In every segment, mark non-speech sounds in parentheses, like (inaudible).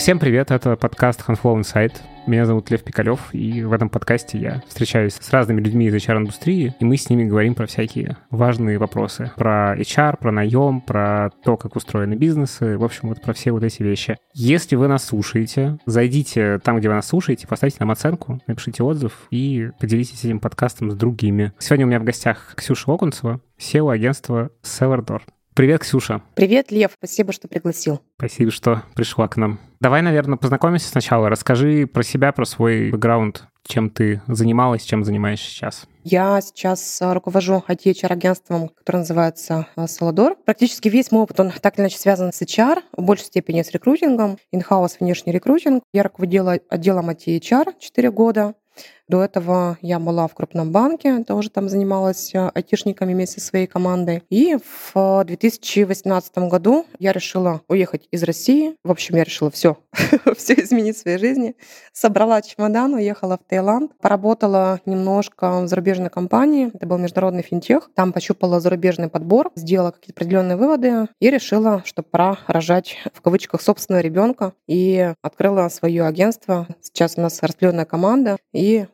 Всем привет, это подкаст Handflow Insight. Меня зовут Лев Пикалев, и в этом подкасте я встречаюсь с разными людьми из HR-индустрии, и мы с ними говорим про всякие важные вопросы. Про HR, про наем, про то, как устроены бизнесы, в общем, вот про все вот эти вещи. Если вы нас слушаете, зайдите там, где вы нас слушаете, поставьте нам оценку, напишите отзыв и поделитесь этим подкастом с другими. Сегодня у меня в гостях Ксюша Окунцева, SEO агентства Seller Привет, Ксюша. Привет, Лев. Спасибо, что пригласил. Спасибо, что пришла к нам. Давай, наверное, познакомимся сначала. Расскажи про себя, про свой бэкграунд, чем ты занималась, чем занимаешься сейчас. Я сейчас э, руковожу IT-HR-агентством, которое называется Солодор. Э, Практически весь мой опыт, он так или иначе связан с HR, в большей степени с рекрутингом, in-house внешний рекрутинг. Я руководила отделом IT-HR 4 года. До этого я была в крупном банке, тоже там занималась э, айтишниками вместе со своей командой. И в 2018 году я решила уехать из России. В общем, я решила все, (laughs) все изменить в своей жизни. Собрала чемодан, уехала в Таиланд, поработала немножко в зарубежной компании. Это был международный финтех. Там пощупала зарубежный подбор, сделала какие-то определенные выводы и решила, что пора рожать в кавычках собственного ребенка и открыла свое агентство. Сейчас у нас распределенная команда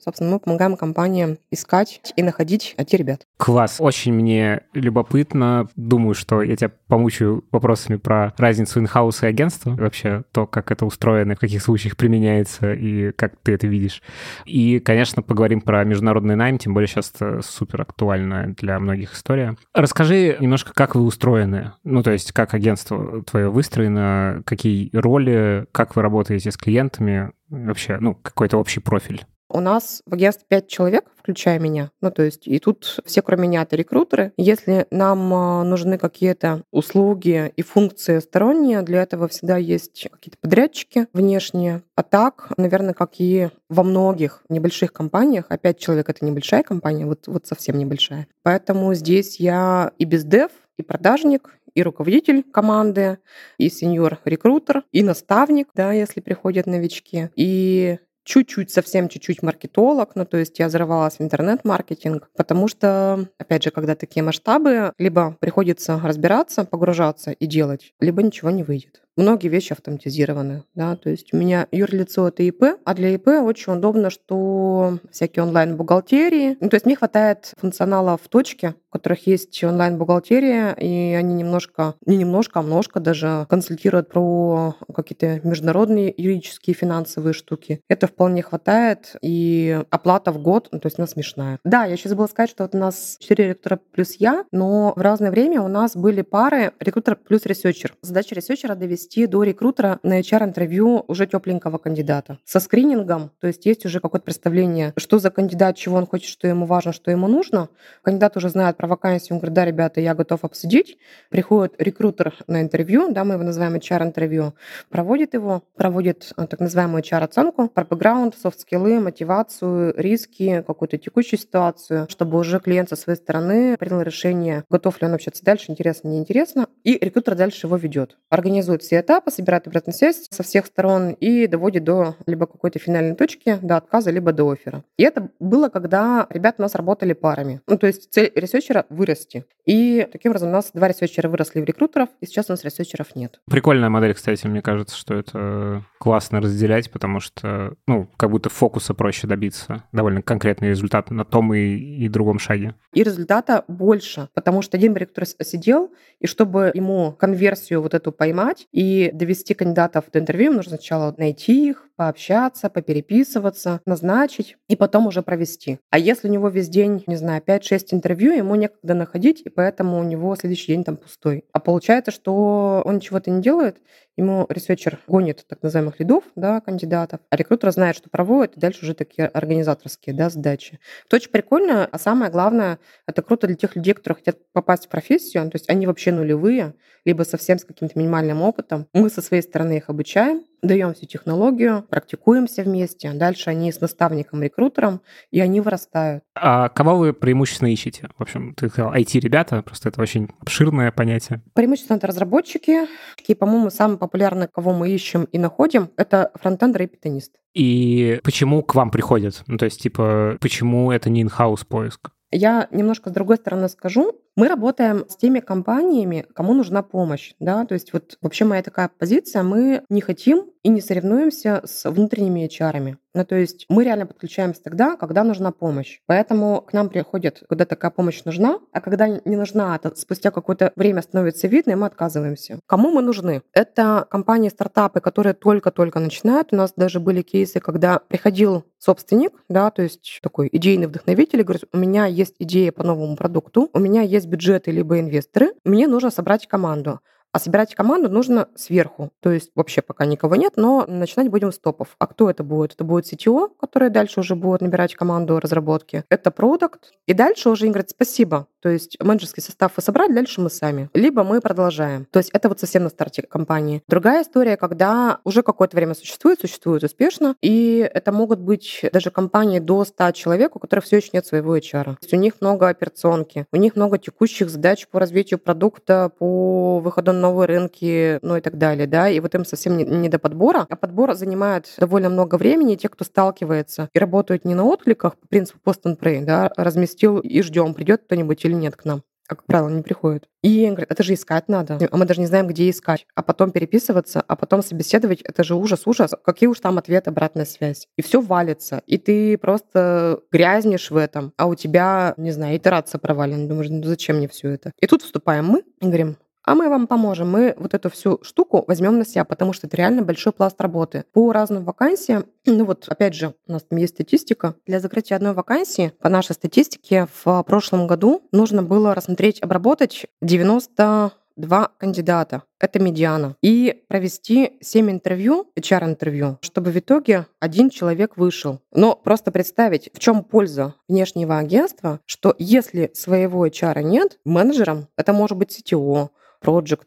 собственно, мы помогаем компаниям искать и находить эти ребят. Класс. Очень мне любопытно. Думаю, что я тебя помучаю вопросами про разницу инхаус и агентства. Вообще то, как это устроено, в каких случаях применяется и как ты это видишь. И, конечно, поговорим про международный найм, тем более сейчас супер актуальная для многих история. Расскажи немножко, как вы устроены. Ну, то есть, как агентство твое выстроено, какие роли, как вы работаете с клиентами, вообще, ну, какой-то общий профиль. У нас в агентстве пять человек, включая меня. Ну, то есть, и тут все, кроме меня, это рекрутеры. Если нам а, нужны какие-то услуги и функции сторонние, для этого всегда есть какие-то подрядчики внешние. А так, наверное, как и во многих небольших компаниях, а пять человек — это небольшая компания, вот, вот совсем небольшая. Поэтому здесь я и без дев, и продажник, и руководитель команды, и сеньор-рекрутер, и наставник, да, если приходят новички, и чуть-чуть, совсем чуть-чуть маркетолог, ну, то есть я ворвалась в интернет-маркетинг, потому что, опять же, когда такие масштабы, либо приходится разбираться, погружаться и делать, либо ничего не выйдет многие вещи автоматизированы. Да? То есть у меня юрлицо — это ИП, а для ИП очень удобно, что всякие онлайн-бухгалтерии. Ну, то есть мне хватает функционала в Точке, у которых есть онлайн-бухгалтерия, и они немножко, не немножко, а множко даже консультируют про какие-то международные юридические финансовые штуки. Это вполне хватает, и оплата в год, ну, то есть она смешная. Да, я сейчас забыла сказать, что вот у нас 4 рекрутера плюс я, но в разное время у нас были пары рекрутер плюс ресерчер. Задача ресерчера — довести довести до рекрутера на HR-интервью уже тепленького кандидата. Со скринингом, то есть есть уже какое-то представление, что за кандидат, чего он хочет, что ему важно, что ему нужно. Кандидат уже знает про вакансию, он говорит, да, ребята, я готов обсудить. Приходит рекрутер на интервью, да, мы его называем HR-интервью, проводит его, проводит э, так называемую HR-оценку про бэкграунд, софт-скиллы, мотивацию, риски, какую-то текущую ситуацию, чтобы уже клиент со своей стороны принял решение, готов ли он общаться дальше, интересно, неинтересно, и рекрутер дальше его ведет. Организует все этапы, собирает обратную связь со всех сторон и доводит до либо какой-то финальной точки, до отказа, либо до оффера. И это было, когда ребята у нас работали парами. Ну, то есть цель ресерчера — вырасти. И таким образом у нас два ресерчера выросли в рекрутеров, и сейчас у нас ресерчеров нет. Прикольная модель, кстати, мне кажется, что это классно разделять, потому что, ну, как будто фокуса проще добиться. Довольно конкретный результат на том и, и другом шаге. И результата больше, потому что один рекрутер сидел, и чтобы ему конверсию вот эту поймать и и довести кандидатов до интервью, нужно сначала найти их, пообщаться, попереписываться, назначить и потом уже провести. А если у него весь день, не знаю, 5-6 интервью, ему некогда находить, и поэтому у него следующий день там пустой. А получается, что он чего-то не делает, ему ресерчер гонит так называемых лидов, да, кандидатов, а рекрутер знает, что проводит, и дальше уже такие организаторские, да, задачи. Это очень прикольно, а самое главное, это круто для тех людей, которые хотят попасть в профессию, то есть они вообще нулевые, либо совсем с каким-то минимальным опытом. Мы со своей стороны их обучаем, даем всю технологию, практикуемся вместе, дальше они с наставником-рекрутером, и они вырастают. А кого вы преимущественно ищете? В общем, ты сказал IT-ребята, просто это очень обширное понятие. Преимущественно это разработчики. И, по-моему, самые популярные, кого мы ищем и находим, это фронтендер и питонист. И почему к вам приходят? Ну, то есть, типа, почему это не in-house поиск? Я немножко с другой стороны скажу. Мы работаем с теми компаниями, кому нужна помощь. Да? То есть вот вообще моя такая позиция, мы не хотим и не соревнуемся с внутренними HR. Ну, то есть мы реально подключаемся тогда, когда нужна помощь. Поэтому к нам приходит, когда такая помощь нужна, а когда не нужна, то спустя какое-то время становится видно, и мы отказываемся. Кому мы нужны? Это компании, стартапы, которые только-только начинают. У нас даже были кейсы, когда приходил собственник, да, то есть такой идейный вдохновитель, и говорит, у меня есть идея по новому продукту, у меня есть бюджеты либо инвесторы, мне нужно собрать команду. А собирать команду нужно сверху. То есть вообще пока никого нет, но начинать будем с топов. А кто это будет? Это будет CTO, который дальше уже будет набирать команду разработки. Это продукт. И дальше уже им говорят спасибо. То есть менеджерский состав вы собрали, дальше мы сами. Либо мы продолжаем. То есть это вот совсем на старте компании. Другая история, когда уже какое-то время существует, существует успешно, и это могут быть даже компании до 100 человек, у которых все еще нет своего HR. То есть у них много операционки, у них много текущих задач по развитию продукта, по выходу на новые рынки, ну и так далее, да, и вот им совсем не, не до подбора, а подбор занимает довольно много времени, те, кто сталкивается и работают не на откликах по принципу post and pray, да, разместил и ждем, придет кто-нибудь или нет к нам а, как правило, не приходит. И говорят, это же искать надо. А мы даже не знаем, где искать. А потом переписываться, а потом собеседовать. Это же ужас, ужас. Какие уж там ответы, обратная связь. И все валится. И ты просто грязнешь в этом, а у тебя, не знаю, итерация провалена. Думаешь, ну зачем мне все это? И тут вступаем мы и говорим, а мы вам поможем. Мы вот эту всю штуку возьмем на себя, потому что это реально большой пласт работы. По разным вакансиям, (clears throat) ну вот опять же, у нас там есть статистика. Для закрытия одной вакансии, по нашей статистике, в прошлом году нужно было рассмотреть, обработать 90 два кандидата. Это медиана. И провести 7 интервью, HR-интервью, чтобы в итоге один человек вышел. Но просто представить, в чем польза внешнего агентства, что если своего HR нет, менеджером это может быть CTO, project,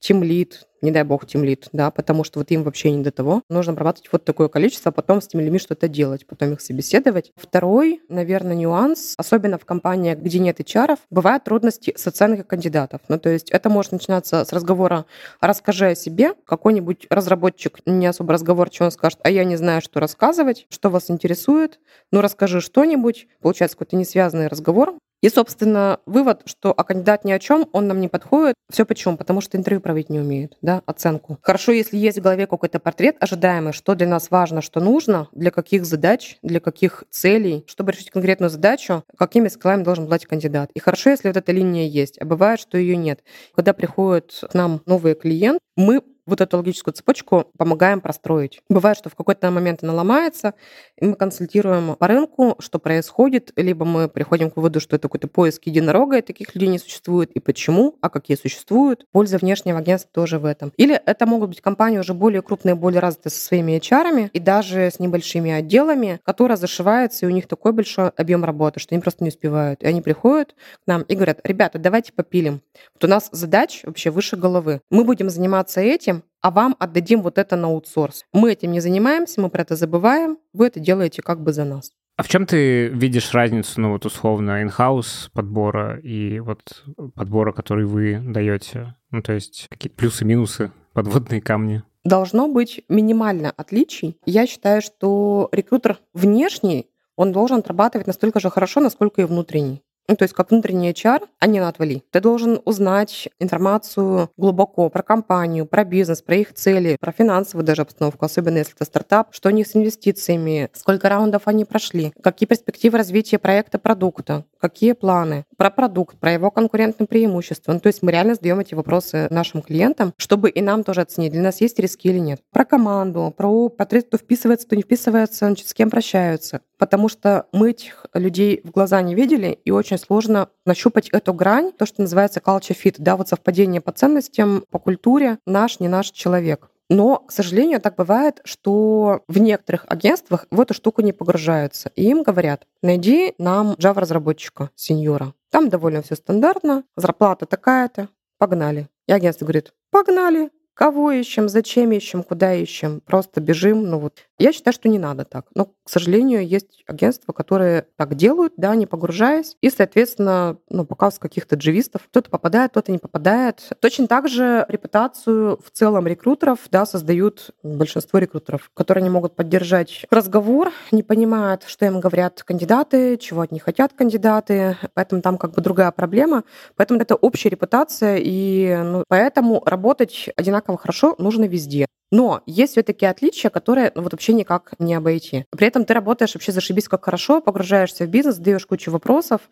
team lead, не дай бог team lead, да, потому что вот им вообще не до того. Нужно обрабатывать вот такое количество, а потом с теми людьми что-то делать, потом их собеседовать. Второй, наверное, нюанс, особенно в компаниях, где нет HR, бывают трудности с оценкой кандидатов. Ну, то есть это может начинаться с разговора «расскажи о себе», какой-нибудь разработчик, не особо разговорчивый, он скажет «а я не знаю, что рассказывать, что вас интересует, ну расскажи что-нибудь». Получается какой-то несвязанный разговор, и, собственно, вывод, что а кандидат ни о чем, он нам не подходит. Все почему? Потому что интервью проводить не умеет, да, оценку. Хорошо, если есть в голове какой-то портрет ожидаемый, что для нас важно, что нужно, для каких задач, для каких целей, чтобы решить конкретную задачу, какими скиллами должен обладать кандидат. И хорошо, если вот эта линия есть, а бывает, что ее нет. Когда приходит к нам новый клиент, мы вот эту логическую цепочку помогаем простроить. Бывает, что в какой-то момент она ломается, и мы консультируем по рынку, что происходит, либо мы приходим к выводу, что это какой-то поиск единорога, и таких людей не существует, и почему, а какие существуют. Польза внешнего агентства тоже в этом. Или это могут быть компании уже более крупные, более развитые со своими HR, и даже с небольшими отделами, которые зашиваются, и у них такой большой объем работы, что они просто не успевают. И они приходят к нам и говорят, ребята, давайте попилим. Вот у нас задач вообще выше головы. Мы будем заниматься этим, а вам отдадим вот это на аутсорс. Мы этим не занимаемся, мы про это забываем, вы это делаете как бы за нас. А в чем ты видишь разницу, ну вот условно, in-house подбора и вот подбора, который вы даете? Ну то есть какие-то плюсы-минусы, подводные камни? Должно быть минимально отличий. Я считаю, что рекрутер внешний, он должен отрабатывать настолько же хорошо, насколько и внутренний. Ну, то есть как внутренний HR, а не на отвали. Ты должен узнать информацию глубоко про компанию, про бизнес, про их цели, про финансовую даже обстановку, особенно если это стартап, что у них с инвестициями, сколько раундов они прошли, какие перспективы развития проекта, продукта, какие планы, про продукт, про его конкурентные преимущества. Ну, то есть мы реально задаем эти вопросы нашим клиентам, чтобы и нам тоже оценить, для нас есть риски или нет. Про команду, про портрет, кто вписывается, кто не вписывается, значит, с кем прощаются. Потому что мы этих людей в глаза не видели, и очень сложно нащупать эту грань, то, что называется culture fit, да, вот совпадение по ценностям, по культуре, наш, не наш человек. Но, к сожалению, так бывает, что в некоторых агентствах в эту штуку не погружаются. И им говорят, найди нам Java-разработчика, сеньора. Там довольно все стандартно, зарплата такая-то, погнали. И агентство говорит, погнали, кого ищем, зачем ищем, куда ищем, просто бежим. Ну вот, я считаю, что не надо так. Но, к сожалению, есть агентства, которые так делают, да, не погружаясь, и, соответственно, ну, показывают каких-то дживистов. Кто-то попадает, кто-то не попадает. Точно так же репутацию в целом рекрутеров, да, создают большинство рекрутеров, которые не могут поддержать разговор, не понимают, что им говорят кандидаты, чего от них хотят кандидаты, поэтому там как бы другая проблема. Поэтому это общая репутация, и ну, поэтому работать одинаково хорошо нужно везде. Но есть все-таки отличия, которые ну, вот вообще никак не обойти. При этом ты работаешь вообще зашибись как хорошо, погружаешься в бизнес, задаешь кучу вопросов,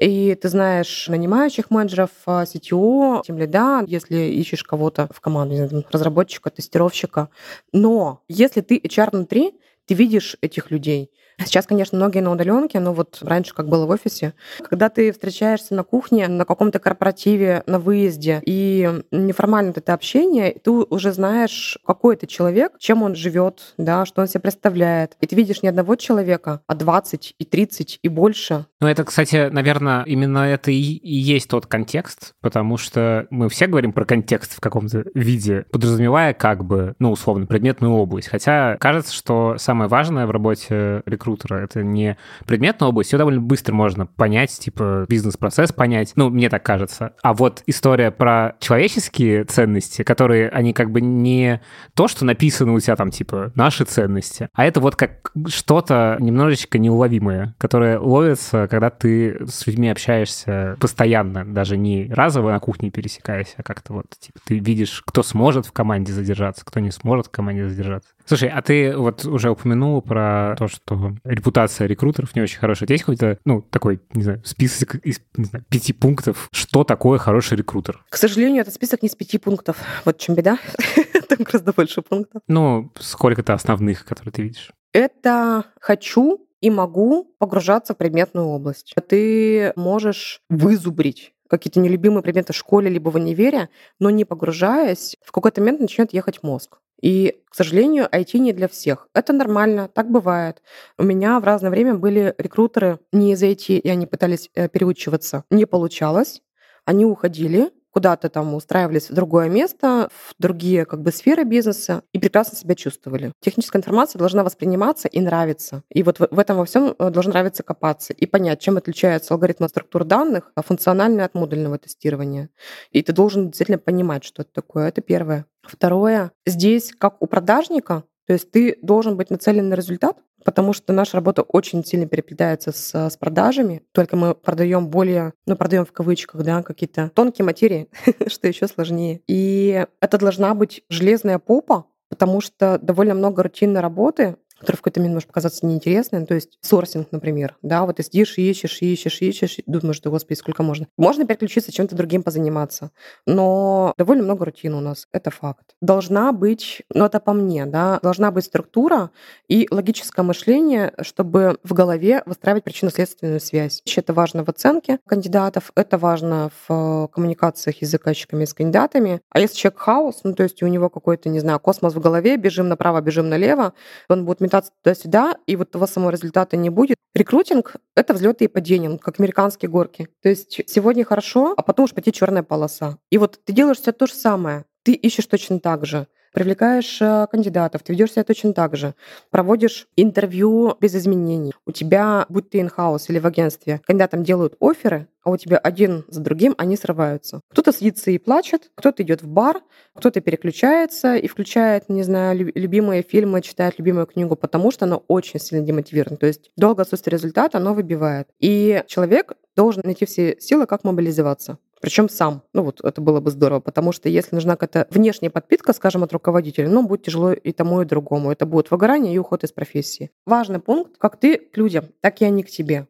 и ты знаешь нанимающих менеджеров, CTO, тем лида, если ищешь кого-то в команду, разработчика, тестировщика. Но если ты HR внутри, ты видишь этих людей, Сейчас, конечно, многие на удаленке, но вот раньше, как было в офисе, когда ты встречаешься на кухне, на каком-то корпоративе, на выезде, и неформально это общение, ты уже знаешь, какой это человек, чем он живет, да, что он себе представляет. И ты видишь не одного человека, а 20 и 30 и больше. Ну, это, кстати, наверное, именно это и, и есть тот контекст, потому что мы все говорим про контекст в каком-то виде, подразумевая как бы, ну, условно, предметную область. Хотя кажется, что самое важное в работе рекрутера рекрутера. Это не предметная область, ее довольно быстро можно понять, типа бизнес-процесс понять. Ну, мне так кажется. А вот история про человеческие ценности, которые, они как бы не то, что написано у тебя там, типа, наши ценности, а это вот как что-то немножечко неуловимое, которое ловится, когда ты с людьми общаешься постоянно, даже не разово на кухне пересекаясь, а как-то вот, типа, ты видишь, кто сможет в команде задержаться, кто не сможет в команде задержаться. Слушай, а ты вот уже упомянул про то, что репутация рекрутеров не очень хорошая. Есть какой-то, ну, такой, не знаю, список из не знаю, пяти пунктов, что такое хороший рекрутер? К сожалению, этот список не из пяти пунктов. Вот в чем беда. (laughs) Там гораздо больше пунктов. Ну, сколько-то основных, которые ты видишь? Это «хочу» и «могу» погружаться в предметную область. Ты можешь вызубрить какие-то нелюбимые предметы в школе либо в универе, но не погружаясь, в какой-то момент начнет ехать мозг. И, к сожалению, IT не для всех. Это нормально, так бывает. У меня в разное время были рекрутеры не из IT, и они пытались э, переучиваться. Не получалось. Они уходили, куда-то там устраивались в другое место, в другие как бы сферы бизнеса и прекрасно себя чувствовали. Техническая информация должна восприниматься и нравиться. И вот в, этом во всем э, должно нравиться копаться и понять, чем отличается алгоритм структур данных а от модульного тестирования. И ты должен действительно понимать, что это такое. Это первое. Второе, здесь, как у продажника, то есть ты должен быть нацелен на результат, потому что наша работа очень сильно переплетается с, с продажами. Только мы продаем более, ну, продаем в кавычках, да, какие-то тонкие материи, (laughs) что еще сложнее. И это должна быть железная попа, потому что довольно много рутинной работы, который в какой-то момент может показаться неинтересным. То есть сорсинг, например, да, вот ты сидишь, ищешь, ищешь, ищешь, думаешь, что, господи, сколько можно. Можно переключиться, чем-то другим позаниматься, но довольно много рутин у нас, это факт. Должна быть, ну это по мне, да, должна быть структура и логическое мышление, чтобы в голове выстраивать причинно-следственную связь. Это важно в оценке кандидатов, это важно в коммуникациях и с заказчиками, и с кандидатами. А если человек хаос, ну то есть у него какой-то, не знаю, космос в голове, бежим направо, бежим налево, он будет метаться туда-сюда, и вот того самого результата не будет. Рекрутинг — это взлеты и падения, как американские горки. То есть сегодня хорошо, а потом уж пойти черная полоса. И вот ты делаешь все то же самое. Ты ищешь точно так же привлекаешь э, кандидатов, ты ведешь себя точно так же, проводишь интервью без изменений. У тебя, будь ты in-house или в агентстве, кандидатам делают оферы, а у тебя один за другим они срываются. Кто-то садится и плачет, кто-то идет в бар, кто-то переключается и включает, не знаю, любимые фильмы, читает любимую книгу, потому что оно очень сильно демотивировано. То есть долго отсутствие результата, оно выбивает. И человек должен найти все силы, как мобилизоваться. Причем сам. Ну вот это было бы здорово, потому что если нужна какая-то внешняя подпитка, скажем, от руководителя, ну, будет тяжело и тому, и другому. Это будет выгорание и уход из профессии. Важный пункт, как ты к людям, так и они к тебе.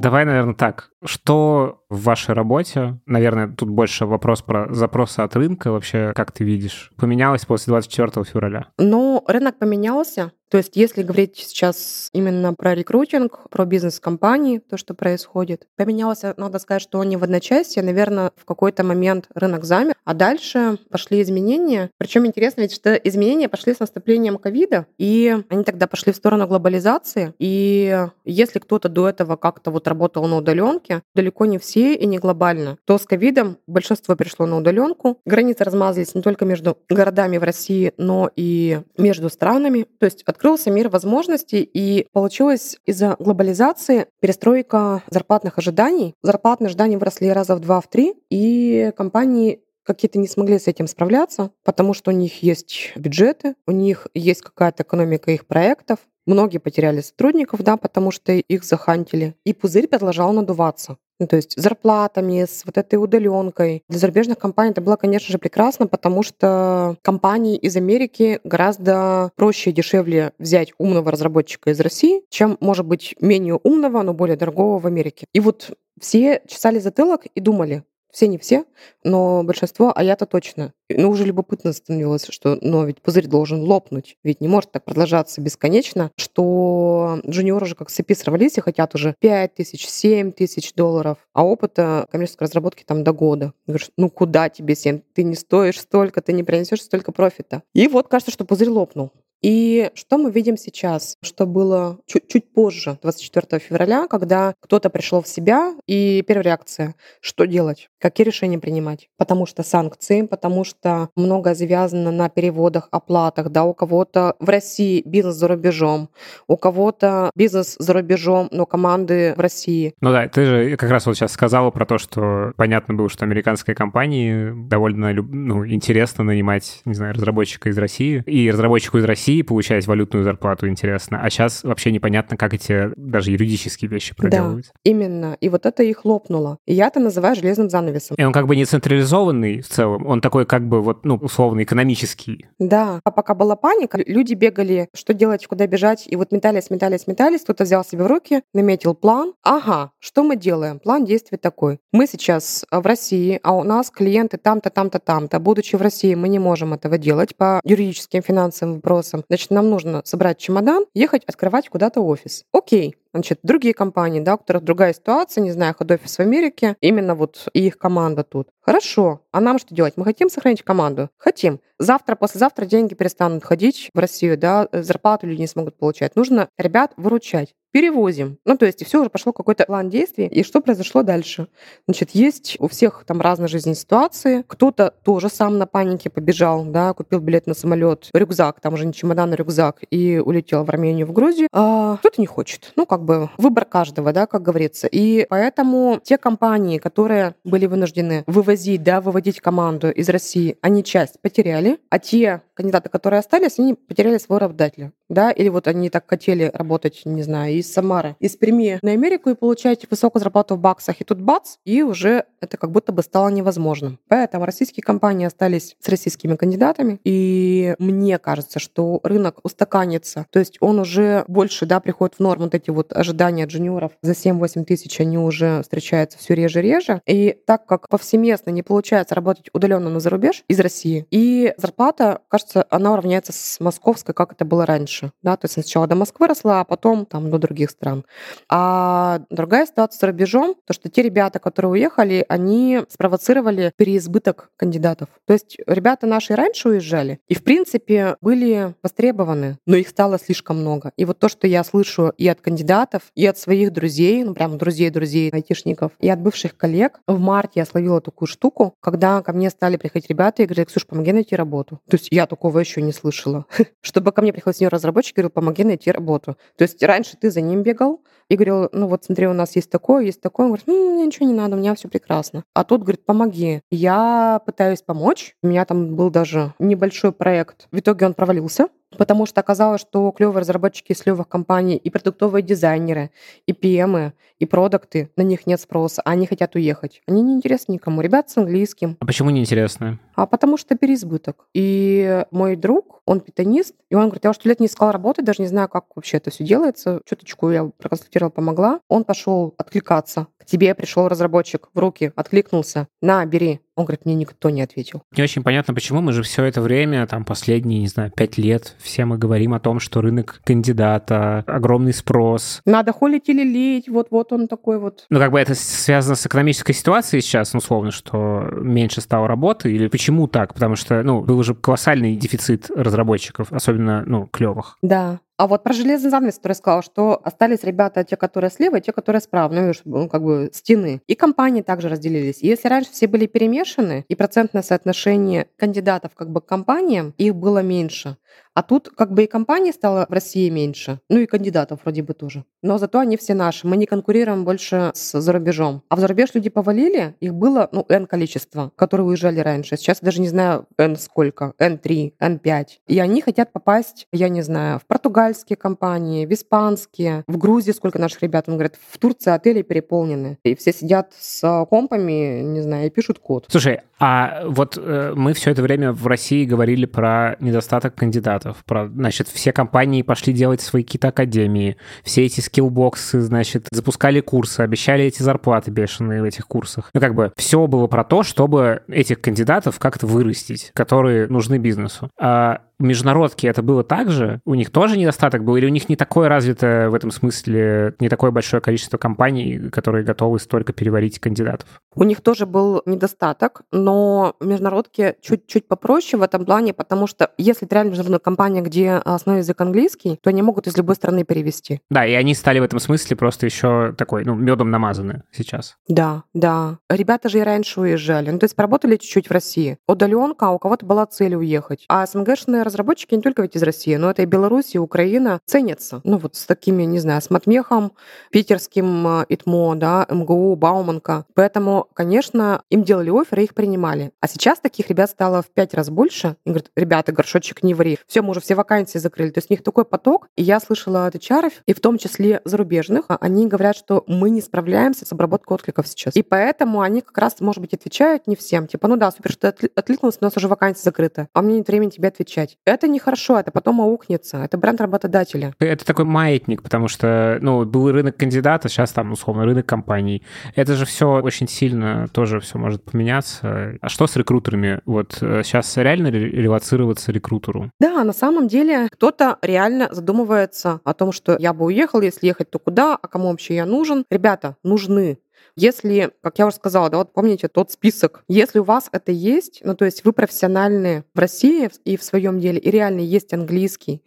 Давай, наверное, так. Что в вашей работе, наверное, тут больше вопрос про запросы от рынка вообще, как ты видишь, поменялось после 24 февраля? Ну, рынок поменялся. То есть если говорить сейчас именно про рекрутинг, про бизнес-компании, то, что происходит, поменялось, надо сказать, что не в одночасье, наверное, в какой-то момент рынок замер, а дальше пошли изменения. Причем интересно ведь, что изменения пошли с наступлением ковида, и они тогда пошли в сторону глобализации, и если кто-то до этого как-то вот работал на удаленке, далеко не все России и не глобально, то с ковидом большинство перешло на удаленку. Границы размазались не только между городами в России, но и между странами. То есть открылся мир возможностей, и получилось из-за глобализации перестройка зарплатных ожиданий. Зарплатные ожидания выросли раза в два, в три, и компании какие-то не смогли с этим справляться, потому что у них есть бюджеты, у них есть какая-то экономика их проектов, Многие потеряли сотрудников, да, потому что их захантили. И пузырь продолжал надуваться. Ну, то есть зарплатами, с вот этой удаленкой. Для зарубежных компаний это было, конечно же, прекрасно, потому что компании из Америки гораздо проще и дешевле взять умного разработчика из России, чем, может быть, менее умного, но более дорогого в Америке. И вот все чесали затылок и думали, все не все, но большинство, а я-то точно. Ну, уже любопытно становилось, что, но ведь пузырь должен лопнуть. Ведь не может так продолжаться бесконечно, что джуниоры уже как с цепи сорвались и хотят уже 5 тысяч, 7 тысяч долларов, а опыта коммерческой разработки там до года. Говоришь, ну куда тебе 7? Ты не стоишь столько, ты не принесешь столько профита. И вот кажется, что пузырь лопнул. И что мы видим сейчас, что было чуть, чуть позже, 24 февраля, когда кто-то пришел в себя, и первая реакция — что делать, какие решения принимать? Потому что санкции, потому что многое завязано на переводах, оплатах, да, у кого-то в России бизнес за рубежом, у кого-то бизнес за рубежом, но команды в России. Ну да, ты же как раз вот сейчас сказала про то, что понятно было, что американской компании довольно ну, интересно нанимать, не знаю, разработчика из России, и разработчику из России России получать валютную зарплату, интересно. А сейчас вообще непонятно, как эти даже юридические вещи проделываются. Да, именно. И вот это их лопнуло. И я это называю железным занавесом. И он как бы не централизованный в целом, он такой как бы вот, ну, условно, экономический. Да. А пока была паника, люди бегали, что делать, куда бежать, и вот метались, метались, метались, кто-то взял себе в руки, наметил план. Ага, что мы делаем? План действий такой. Мы сейчас в России, а у нас клиенты там-то, там-то, там-то. Будучи в России, мы не можем этого делать по юридическим, финансовым вопросам. Значит, нам нужно собрать чемодан, ехать открывать куда-то офис. Окей. Значит, другие компании, да, у которых другая ситуация, не знаю, хед-офис в Америке, именно вот их команда тут. Хорошо. А нам что делать? Мы хотим сохранить команду? Хотим. Завтра, послезавтра деньги перестанут ходить в Россию, да, зарплату люди не смогут получать. Нужно ребят выручать перевозим. Ну, то есть, и все, уже пошел какой-то план действий. И что произошло дальше? Значит, есть у всех там разные жизненные ситуации. Кто-то тоже сам на панике побежал, да, купил билет на самолет, рюкзак, там уже не чемодан, а рюкзак, и улетел в Армению, в Грузию. А кто-то не хочет. Ну, как бы выбор каждого, да, как говорится. И поэтому те компании, которые были вынуждены вывозить, да, выводить команду из России, они часть потеряли, а те кандидаты, которые остались, они потеряли своего работодателя, да, или вот они так хотели работать, не знаю, из Самары, из Перми на Америку и получать высокую зарплату в баксах, и тут бац, и уже это как будто бы стало невозможным. Поэтому российские компании остались с российскими кандидатами, и мне кажется, что рынок устаканится, то есть он уже больше, да, приходит в норму, вот эти вот ожидания джуниоров. За 7-8 тысяч, они уже встречаются все реже-реже, и так как повсеместно не получается работать удаленно на зарубеж из России, и зарплата, кажется, кажется, она уравняется с московской, как это было раньше. Да? То есть сначала до Москвы росла, а потом там до других стран. А другая ситуация с рубежом, то что те ребята, которые уехали, они спровоцировали переизбыток кандидатов. То есть ребята наши раньше уезжали и, в принципе, были востребованы, но их стало слишком много. И вот то, что я слышу и от кандидатов, и от своих друзей, ну прям друзей-друзей айтишников, и от бывших коллег, в марте я словила такую штуку, когда ко мне стали приходить ребята и говорили, Ксюш, помоги найти работу. То есть я только такого еще не слышала. (laughs) Чтобы ко мне приходил сеньор разработчик и говорил, помоги найти работу. То есть раньше ты за ним бегал и говорил, ну вот смотри, у нас есть такое, есть такое. Он говорит, ну, мне ничего не надо, у меня все прекрасно. А тут говорит, помоги. Я пытаюсь помочь. У меня там был даже небольшой проект. В итоге он провалился, потому что оказалось, что клевые разработчики из клевых компаний и продуктовые дизайнеры, и PM, и продукты, на них нет спроса, а они хотят уехать. Они не интересны никому. Ребят с английским. А почему не интересны? А потому что переизбыток. И мой друг, он питанист, и он говорит, я уже лет не искал работы, даже не знаю, как вообще это все делается. Чуточку я проконсультировал, помогла. Он пошел откликаться. Тебе пришел разработчик в руки, откликнулся. На, бери. Он говорит, мне никто не ответил. Не очень понятно, почему мы же все это время, там, последние, не знаю, пять лет, все мы говорим о том, что рынок кандидата, огромный спрос. Надо холить или лить, вот-вот он такой вот. Ну, как бы это связано с экономической ситуацией сейчас, ну, условно, что меньше стало работы, или почему так? Потому что, ну, был уже колоссальный дефицит разработчиков, особенно, ну, клевых. Да, А вот про железный занавес, который сказал, что остались ребята, те, которые слева, и те, которые справа, ну, ну, как бы стены. И компании также разделились. И если раньше все были перемешаны, и процентное соотношение кандидатов как бы к компаниям, их было меньше, а тут как бы и компаний стало в России меньше, ну и кандидатов вроде бы тоже. Но зато они все наши. Мы не конкурируем больше с зарубежом. А в зарубеж люди повалили, их было, ну, N количество, которые уезжали раньше. Сейчас я даже не знаю N сколько, N3, N5. И они хотят попасть, я не знаю, в португальские компании, в испанские, в Грузии сколько наших ребят. Он говорит, в Турции отели переполнены. И все сидят с компами, не знаю, и пишут код. Слушай, а вот э, мы все это время в России говорили про недостаток кандидатов. Про, значит, все компании пошли делать свои какие-то академии, все эти скиллбоксы, значит, запускали курсы, обещали эти зарплаты бешеные в этих курсах. Ну, как бы все было про то, чтобы этих кандидатов как-то вырастить, которые нужны бизнесу. А международки это было так же? У них тоже недостаток был? Или у них не такое развитое в этом смысле, не такое большое количество компаний, которые готовы столько переварить кандидатов? У них тоже был недостаток, но международки чуть-чуть попроще в этом плане, потому что если это реально международная компания, где основной язык английский, то они могут из любой страны перевести. Да, и они стали в этом смысле просто еще такой, ну, медом намазаны сейчас. Да, да. Ребята же и раньше уезжали. Ну, то есть поработали чуть-чуть в России. Удаленка, а у кого-то была цель уехать. А СНГшные разработчики не только ведь из России, но это и Беларусь, и Украина ценятся. Ну вот с такими, не знаю, с Матмехом, питерским э, ИТМО, да, МГУ, Бауманка. Поэтому, конечно, им делали оферы, их принимали. А сейчас таких ребят стало в пять раз больше. И говорят, ребята, горшочек не ври. Все, мы уже все вакансии закрыли. То есть у них такой поток. И я слышала от HR, и в том числе зарубежных, а они говорят, что мы не справляемся с обработкой откликов сейчас. И поэтому они как раз, может быть, отвечают не всем. Типа, ну да, супер, что ты откликнулся, у нас уже вакансия закрыта. А мне нет времени тебе отвечать. Это нехорошо, это потом аукнется. Это бренд работодателя. Это такой маятник, потому что, ну, был рынок кандидата, сейчас там, условно, рынок компаний. Это же все очень сильно тоже все может поменяться. А что с рекрутерами? Вот сейчас э, реально релацироваться рекрутеру? Да, на самом деле кто-то реально задумывается о том, что я бы уехал, если ехать, то куда, а кому вообще я нужен. Ребята, нужны. Если, как я уже сказала, да, вот помните тот список, если у вас это есть, ну то есть вы профессиональные в России и в своем деле, и реально есть английский,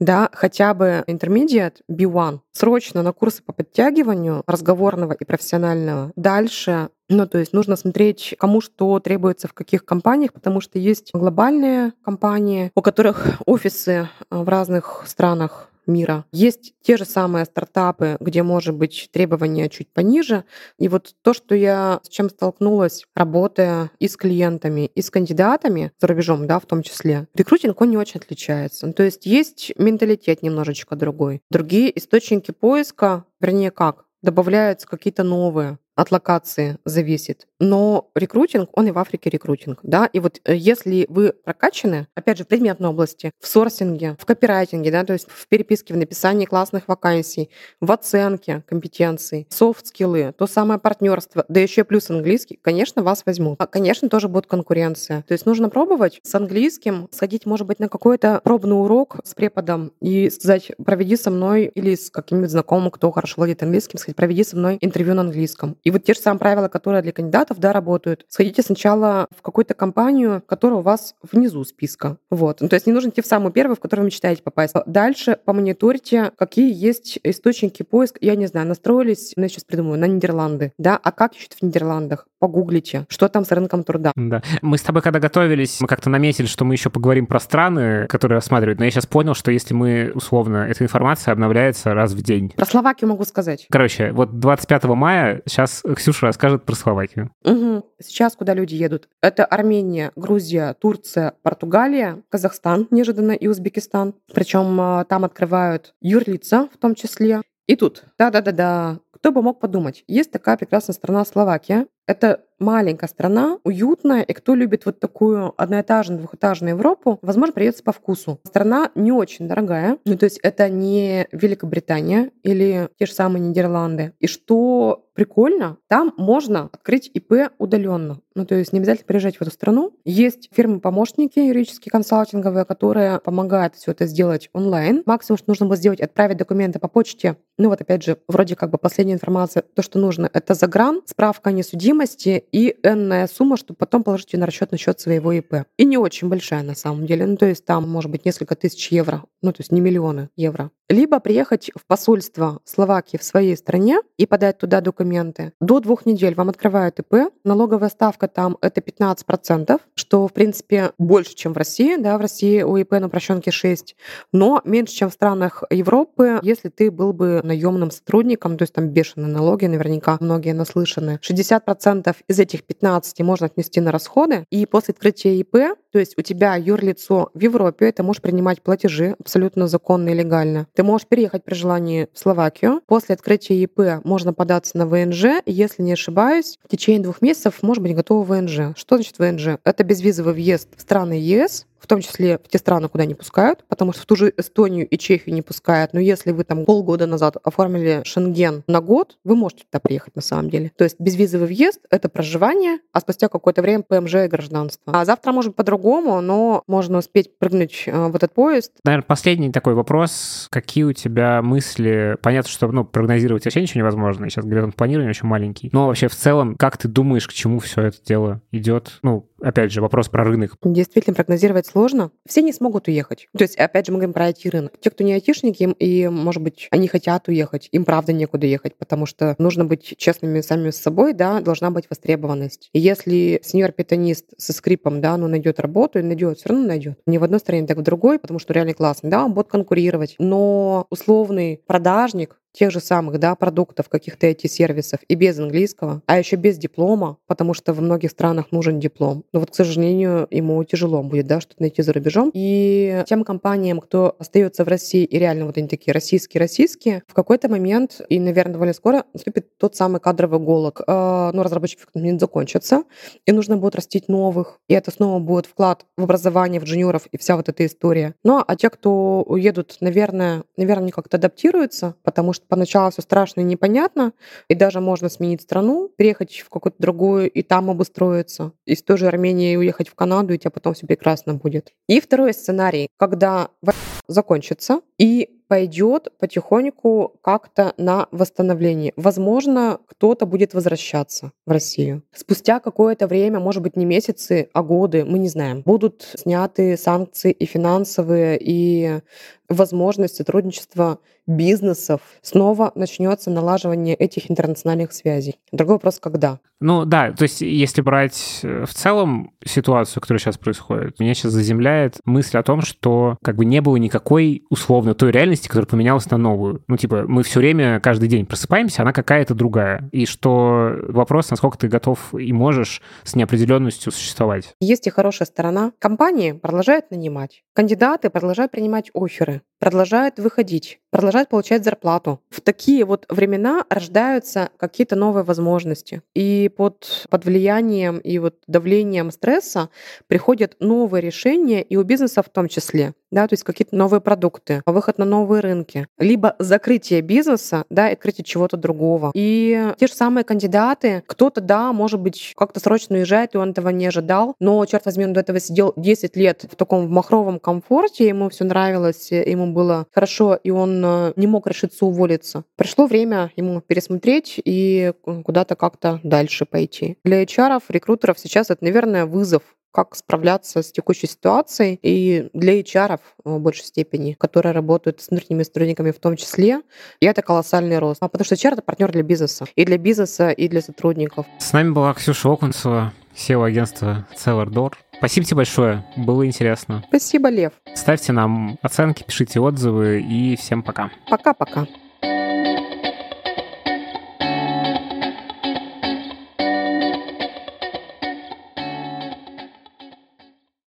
да, хотя бы intermediate B1, срочно на курсы по подтягиванию разговорного и профессионального. Дальше ну, то есть нужно смотреть, кому что требуется в каких компаниях, потому что есть глобальные компании, у которых офисы в разных странах мира. Есть те же самые стартапы, где, может быть, требования чуть пониже. И вот то, что я с чем столкнулась, работая и с клиентами, и с кандидатами за рубежом, да, в том числе, рекрутинг, он не очень отличается. То есть есть менталитет немножечко другой. Другие источники поиска, вернее как, добавляются какие-то новые от локации зависит. Но рекрутинг, он и в Африке рекрутинг. Да? И вот э, если вы прокачаны, опять же, в предметной области, в сорсинге, в копирайтинге, да, то есть в переписке, в написании классных вакансий, в оценке компетенций, софт-скиллы, то самое партнерство, да еще плюс английский, конечно, вас возьмут. А, конечно, тоже будет конкуренция. То есть нужно пробовать с английским, сходить, может быть, на какой-то пробный урок с преподом и сказать, проведи со мной или с каким-нибудь знакомым, кто хорошо владеет английским, сказать, проведи со мной интервью на английском. И вот те же самые правила, которые для кандидатов, да, работают. Сходите сначала в какую-то компанию, которая у вас внизу списка. Вот. Ну, то есть не нужно идти в самую первую, в которую вы мечтаете попасть. Дальше помониторьте, какие есть источники поиска. Я не знаю, настроились, ну, я сейчас придумаю, на Нидерланды. Да, а как ищут в Нидерландах? Погуглите, что там с рынком труда. Да. Мы с тобой, когда готовились, мы как-то наметили, что мы еще поговорим про страны, которые рассматривают. Но я сейчас понял, что если мы, условно, эта информация обновляется раз в день. Про Словакию могу сказать. Короче, вот 25 мая сейчас сейчас Ксюша расскажет про Словакию. Угу. Сейчас куда люди едут? Это Армения, Грузия, Турция, Португалия, Казахстан неожиданно и Узбекистан. Причем а, там открывают юрлица в том числе. И тут, да-да-да-да, кто бы мог подумать, есть такая прекрасная страна Словакия. Это маленькая страна, уютная, и кто любит вот такую одноэтажную, двухэтажную Европу, возможно, придется по вкусу. Страна не очень дорогая, ну то есть это не Великобритания или те же самые Нидерланды. И что прикольно, там можно открыть ИП удаленно. Ну, то есть не обязательно приезжать в эту страну. Есть фирмы-помощники юридические, консалтинговые, которые помогают все это сделать онлайн. Максимум, что нужно было сделать, отправить документы по почте. Ну вот опять же, вроде как бы последняя информация, то, что нужно, это загран, справка о несудимости и энная сумма, чтобы потом положить ее на расчет на счет своего ИП. И не очень большая на самом деле. Ну, то есть там может быть несколько тысяч евро, ну, то есть не миллионы евро. Либо приехать в посольство Словакии в своей стране и подать туда документы. До двух недель вам открывают ИП. Налоговая ставка там это 15%, что, в принципе, больше, чем в России. Да, в России у ИП на упрощенке 6, но меньше, чем в странах Европы, если ты был бы наемным сотрудником, то есть там бешеные налоги, наверняка многие наслышаны. 60% из этих 15 можно отнести на расходы, и после открытия ИП то есть у тебя юрлицо в Европе, ты можешь принимать платежи абсолютно законно и легально. Ты можешь переехать при желании в Словакию. После открытия ИП можно податься на ВНЖ. Если не ошибаюсь, в течение двух месяцев может быть готово ВНЖ. Что значит ВНЖ? Это безвизовый въезд в страны ЕС, в том числе в те страны, куда не пускают, потому что в ту же Эстонию и Чехию не пускают. Но если вы там полгода назад оформили Шенген на год, вы можете туда приехать на самом деле. То есть безвизовый въезд — это проживание, а спустя какое-то время ПМЖ и гражданство. А завтра может по-другому, но можно успеть прыгнуть э, в этот поезд. Наверное, последний такой вопрос. Какие у тебя мысли? Понятно, что ну, прогнозировать вообще ничего невозможно. Сейчас горизонт планирования очень маленький. Но вообще в целом, как ты думаешь, к чему все это дело идет? Ну, опять же, вопрос про рынок. Действительно, прогнозировать сложно. Все не смогут уехать. То есть, опять же, мы говорим про IT-рынок. Те, кто не айтишники, и, может быть, они хотят уехать, им правда некуда ехать, потому что нужно быть честными сами с собой, да, должна быть востребованность. И если сеньор-питанист со скрипом, да, ну, найдет работу и найдет, все равно найдет. Не в одной стране, так в другой, потому что реально классно, да, он будет конкурировать. Но условный продажник, тех же самых да, продуктов, каких-то эти сервисов и без английского, а еще без диплома, потому что в многих странах нужен диплом. Но вот, к сожалению, ему тяжело будет да, что-то найти за рубежом. И тем компаниям, кто остается в России, и реально вот они такие российские-российские, в какой-то момент, и, наверное, довольно скоро, наступит тот самый кадровый голод. Э, ну, разработчики в какой-то момент закончатся, и нужно будет растить новых, и это снова будет вклад в образование, в джуниоров и вся вот эта история. Ну, а те, кто уедут, наверное, наверное, они как-то адаптируются, потому что поначалу все страшно и непонятно, и даже можно сменить страну, переехать в какую-то другую и там обустроиться. Из той же Армении уехать в Канаду, и тебе потом все прекрасно будет. И второй сценарий, когда закончится, и пойдет потихоньку как-то на восстановление. Возможно, кто-то будет возвращаться в Россию. Спустя какое-то время, может быть, не месяцы, а годы, мы не знаем, будут сняты санкции и финансовые, и возможность сотрудничества бизнесов, снова начнется налаживание этих интернациональных связей. Другой вопрос, когда? Ну да, то есть если брать э, в целом ситуацию, которая сейчас происходит, меня сейчас заземляет мысль о том, что как бы не было никакой условно той реальности, которая поменялась на новую. Ну типа мы все время, каждый день просыпаемся, она какая-то другая. И что вопрос, насколько ты готов и можешь с неопределенностью существовать. Есть и хорошая сторона. Компании продолжают нанимать. Кандидаты продолжают принимать оферы, Danke. Продолжают выходить, продолжают получать зарплату. В такие вот времена рождаются какие-то новые возможности. И под, под влиянием и вот давлением стресса приходят новые решения, и у бизнеса в том числе да, то есть какие-то новые продукты, выход на новые рынки, либо закрытие бизнеса, да, и открытие чего-то другого. И те же самые кандидаты, кто-то, да, может быть, как-то срочно уезжает, и он этого не ожидал, но, черт возьми, он до этого сидел 10 лет в таком махровом комфорте, ему все нравилось, ему было хорошо, и он э, не мог решиться уволиться. Пришло время ему пересмотреть и куда-то как-то дальше пойти. Для HR, рекрутеров сейчас это, наверное, вызов как справляться с текущей ситуацией. И для HR в большей степени, которые работают с внутренними сотрудниками в том числе, и это колоссальный рост. А потому что HR — это партнер для бизнеса. И для бизнеса, и для сотрудников. С нами была Ксюша Окунцева, SEO-агентства Cellar Door. Спасибо тебе большое, было интересно. Спасибо, Лев. Ставьте нам оценки, пишите отзывы и всем пока. Пока-пока.